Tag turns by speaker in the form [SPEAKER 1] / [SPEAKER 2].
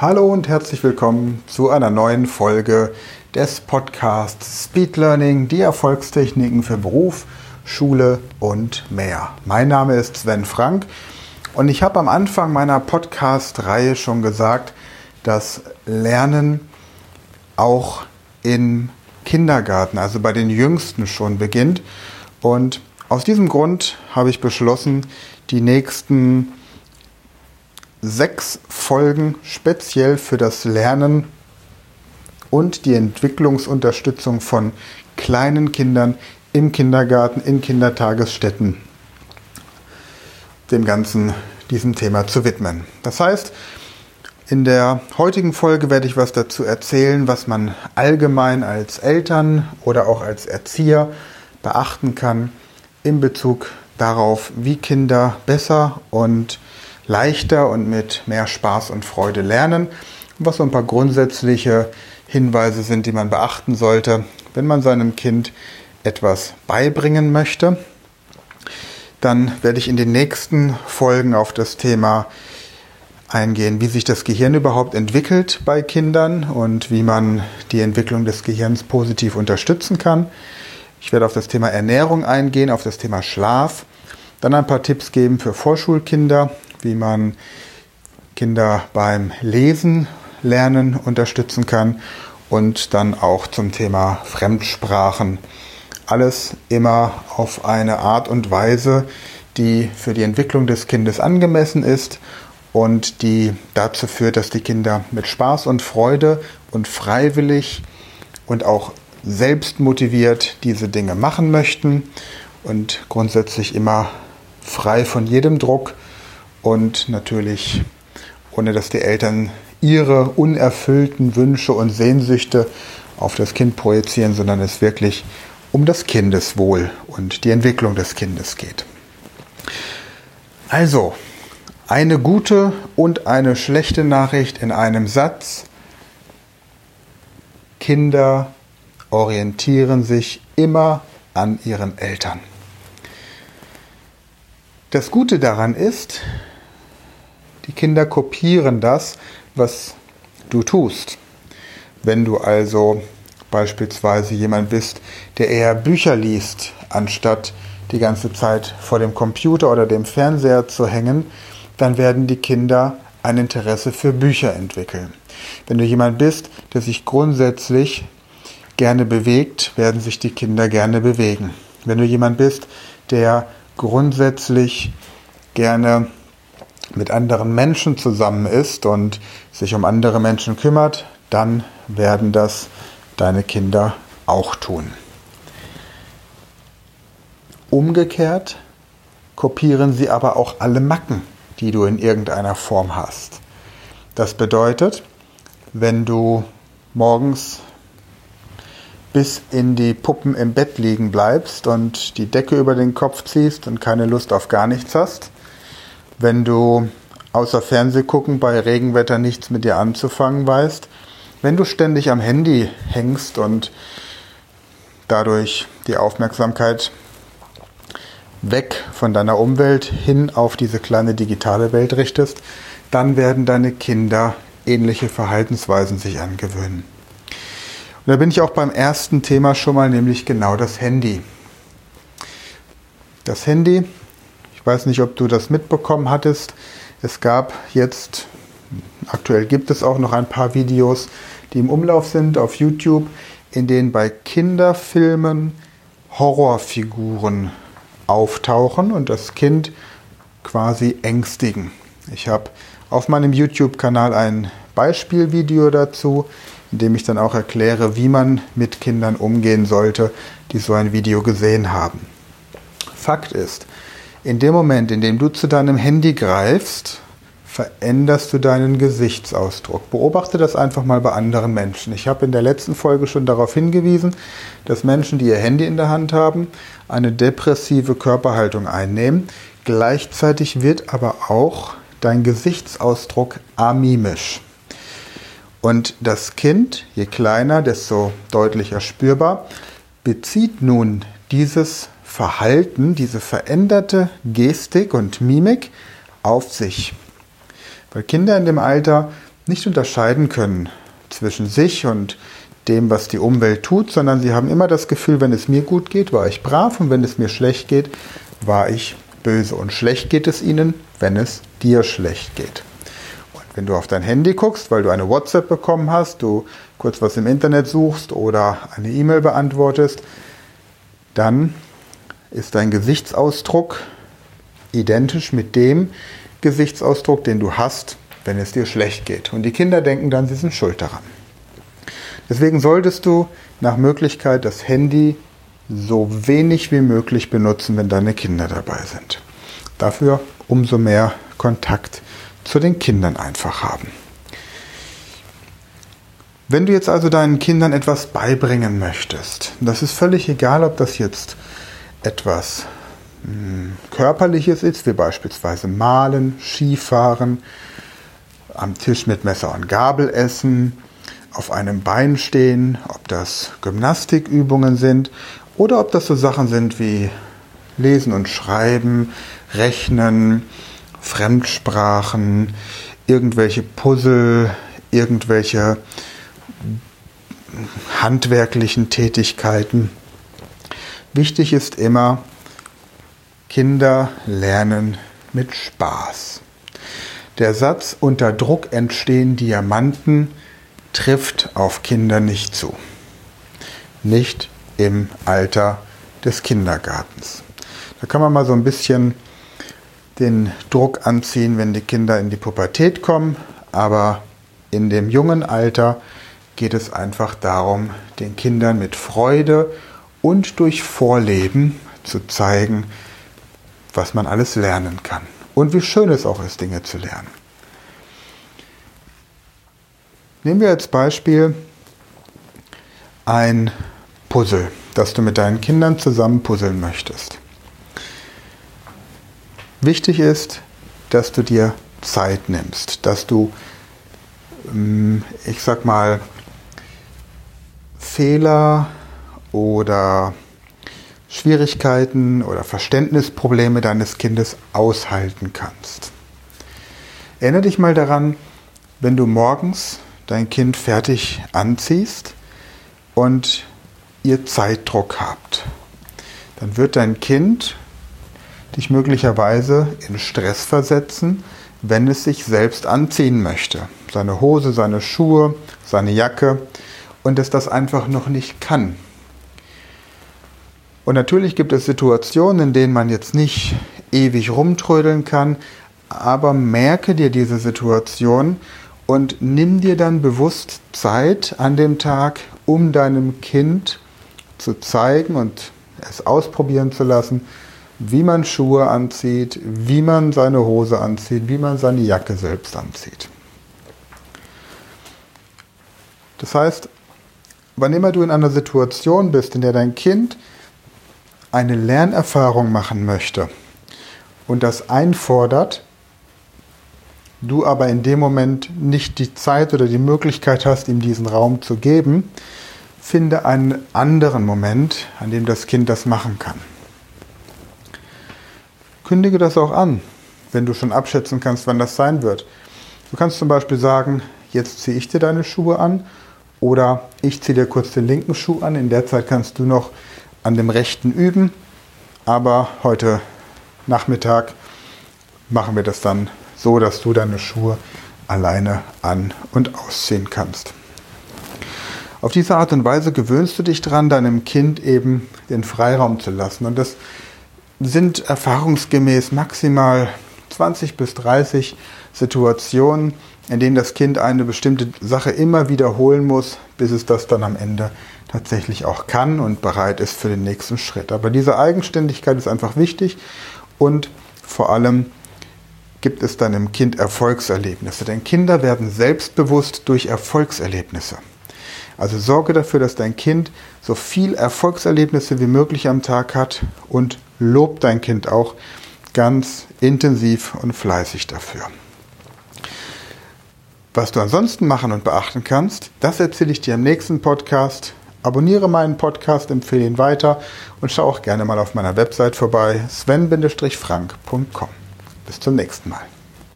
[SPEAKER 1] Hallo und herzlich willkommen zu einer neuen Folge des Podcasts Speed Learning, die Erfolgstechniken für Beruf, Schule und mehr. Mein Name ist Sven Frank und ich habe am Anfang meiner Podcast-Reihe schon gesagt, dass Lernen auch im Kindergarten, also bei den Jüngsten schon beginnt. Und aus diesem Grund habe ich beschlossen, die nächsten sechs Folgen speziell für das Lernen und die Entwicklungsunterstützung von kleinen Kindern im Kindergarten, in Kindertagesstätten dem Ganzen diesem Thema zu widmen. Das heißt, in der heutigen Folge werde ich was dazu erzählen, was man allgemein als Eltern oder auch als Erzieher beachten kann in Bezug darauf, wie Kinder besser und leichter und mit mehr Spaß und Freude lernen. Was so ein paar grundsätzliche Hinweise sind, die man beachten sollte, wenn man seinem Kind etwas beibringen möchte. Dann werde ich in den nächsten Folgen auf das Thema eingehen, wie sich das Gehirn überhaupt entwickelt bei Kindern und wie man die Entwicklung des Gehirns positiv unterstützen kann. Ich werde auf das Thema Ernährung eingehen, auf das Thema Schlaf, dann ein paar Tipps geben für Vorschulkinder, wie man Kinder beim Lesen lernen unterstützen kann und dann auch zum Thema Fremdsprachen. Alles immer auf eine Art und Weise, die für die Entwicklung des Kindes angemessen ist und die dazu führt, dass die Kinder mit Spaß und Freude und freiwillig und auch selbst motiviert diese Dinge machen möchten und grundsätzlich immer frei von jedem Druck und natürlich ohne dass die Eltern ihre unerfüllten Wünsche und Sehnsüchte auf das Kind projizieren, sondern es wirklich um das Kindeswohl und die Entwicklung des Kindes geht. Also, eine gute und eine schlechte Nachricht in einem Satz. Kinder orientieren sich immer an ihren Eltern. Das Gute daran ist, die Kinder kopieren das, was du tust. Wenn du also beispielsweise jemand bist, der eher Bücher liest, anstatt die ganze Zeit vor dem Computer oder dem Fernseher zu hängen, dann werden die Kinder ein Interesse für Bücher entwickeln. Wenn du jemand bist, der sich grundsätzlich gerne bewegt, werden sich die Kinder gerne bewegen. Wenn du jemand bist, der grundsätzlich gerne mit anderen Menschen zusammen ist und sich um andere Menschen kümmert, dann werden das deine Kinder auch tun. Umgekehrt kopieren sie aber auch alle Macken, die du in irgendeiner Form hast. Das bedeutet, wenn du morgens bis in die Puppen im Bett liegen bleibst und die Decke über den Kopf ziehst und keine Lust auf gar nichts hast, wenn du außer Fernseh gucken bei Regenwetter nichts mit dir anzufangen weißt, wenn du ständig am Handy hängst und dadurch die Aufmerksamkeit weg von deiner Umwelt hin auf diese kleine digitale Welt richtest, dann werden deine Kinder ähnliche Verhaltensweisen sich angewöhnen. Und da bin ich auch beim ersten Thema schon mal, nämlich genau das Handy. Das Handy, ich weiß nicht, ob du das mitbekommen hattest, es gab jetzt, aktuell gibt es auch noch ein paar Videos, die im Umlauf sind auf YouTube, in denen bei Kinderfilmen Horrorfiguren auftauchen und das Kind quasi ängstigen. Ich habe auf meinem YouTube-Kanal ein Beispielvideo dazu, indem ich dann auch erkläre, wie man mit Kindern umgehen sollte, die so ein Video gesehen haben. Fakt ist, in dem Moment, in dem du zu deinem Handy greifst, veränderst du deinen Gesichtsausdruck. Beobachte das einfach mal bei anderen Menschen. Ich habe in der letzten Folge schon darauf hingewiesen, dass Menschen, die ihr Handy in der Hand haben, eine depressive Körperhaltung einnehmen. Gleichzeitig wird aber auch dein Gesichtsausdruck amimisch. Und das Kind, je kleiner, desto deutlicher spürbar, bezieht nun dieses Verhalten, diese veränderte Gestik und Mimik auf sich. Weil Kinder in dem Alter nicht unterscheiden können zwischen sich und dem, was die Umwelt tut, sondern sie haben immer das Gefühl, wenn es mir gut geht, war ich brav und wenn es mir schlecht geht, war ich böse. Und schlecht geht es ihnen, wenn es dir schlecht geht. Und wenn du auf dein Handy guckst, weil du eine WhatsApp bekommen hast, du kurz was im Internet suchst oder eine E-Mail beantwortest, dann ist dein Gesichtsausdruck identisch mit dem Gesichtsausdruck, den du hast, wenn es dir schlecht geht. Und die Kinder denken dann, sie sind schuld daran. Deswegen solltest du nach Möglichkeit das Handy so wenig wie möglich benutzen, wenn deine Kinder dabei sind. Dafür umso mehr Kontakt zu den Kindern einfach haben. Wenn du jetzt also deinen Kindern etwas beibringen möchtest, das ist völlig egal, ob das jetzt etwas hm, Körperliches ist, wie beispielsweise Malen, Skifahren, am Tisch mit Messer und Gabel essen, auf einem Bein stehen, ob das Gymnastikübungen sind oder ob das so Sachen sind wie Lesen und Schreiben, Rechnen, Fremdsprachen, irgendwelche Puzzle, irgendwelche handwerklichen Tätigkeiten. Wichtig ist immer, Kinder lernen mit Spaß. Der Satz unter Druck entstehen Diamanten trifft auf Kinder nicht zu. Nicht im Alter des Kindergartens. Da kann man mal so ein bisschen den Druck anziehen, wenn die Kinder in die Pubertät kommen, aber in dem jungen Alter geht es einfach darum, den Kindern mit Freude und durch Vorleben zu zeigen, was man alles lernen kann und wie schön es auch ist, Dinge zu lernen. Nehmen wir als Beispiel ein Puzzle, das du mit deinen Kindern zusammen puzzeln möchtest. Wichtig ist, dass du dir Zeit nimmst, dass du, mm, ich sag mal, Fehler oder Schwierigkeiten oder Verständnisprobleme deines Kindes aushalten kannst. Erinnere dich mal daran, wenn du morgens dein Kind fertig anziehst und ihr Zeitdruck habt, dann wird dein Kind dich möglicherweise in Stress versetzen, wenn es sich selbst anziehen möchte. Seine Hose, seine Schuhe, seine Jacke und es das einfach noch nicht kann. Und natürlich gibt es Situationen, in denen man jetzt nicht ewig rumtrödeln kann, aber merke dir diese Situation und nimm dir dann bewusst Zeit an dem Tag, um deinem Kind zu zeigen und es ausprobieren zu lassen, wie man Schuhe anzieht, wie man seine Hose anzieht, wie man seine Jacke selbst anzieht. Das heißt, wann immer du in einer Situation bist, in der dein Kind eine Lernerfahrung machen möchte und das einfordert, du aber in dem Moment nicht die Zeit oder die Möglichkeit hast, ihm diesen Raum zu geben, finde einen anderen Moment, an dem das Kind das machen kann. Kündige das auch an, wenn du schon abschätzen kannst, wann das sein wird. Du kannst zum Beispiel sagen, jetzt ziehe ich dir deine Schuhe an oder ich ziehe dir kurz den linken Schuh an. In der Zeit kannst du noch an dem rechten üben, aber heute Nachmittag machen wir das dann so dass du deine Schuhe alleine an- und ausziehen kannst. Auf diese Art und Weise gewöhnst du dich daran, deinem Kind eben den Freiraum zu lassen. Und das sind erfahrungsgemäß maximal 20 bis 30 Situationen, in denen das Kind eine bestimmte Sache immer wiederholen muss, bis es das dann am Ende tatsächlich auch kann und bereit ist für den nächsten Schritt. Aber diese Eigenständigkeit ist einfach wichtig und vor allem gibt es deinem Kind Erfolgserlebnisse. Denn Kinder werden selbstbewusst durch Erfolgserlebnisse. Also sorge dafür, dass dein Kind so viel Erfolgserlebnisse wie möglich am Tag hat und lob dein Kind auch ganz intensiv und fleißig dafür. Was du ansonsten machen und beachten kannst, das erzähle ich dir im nächsten Podcast. Abonniere meinen Podcast, empfehle ihn weiter und schau auch gerne mal auf meiner Website vorbei, sven-frank.com. Bis zum nächsten Mal.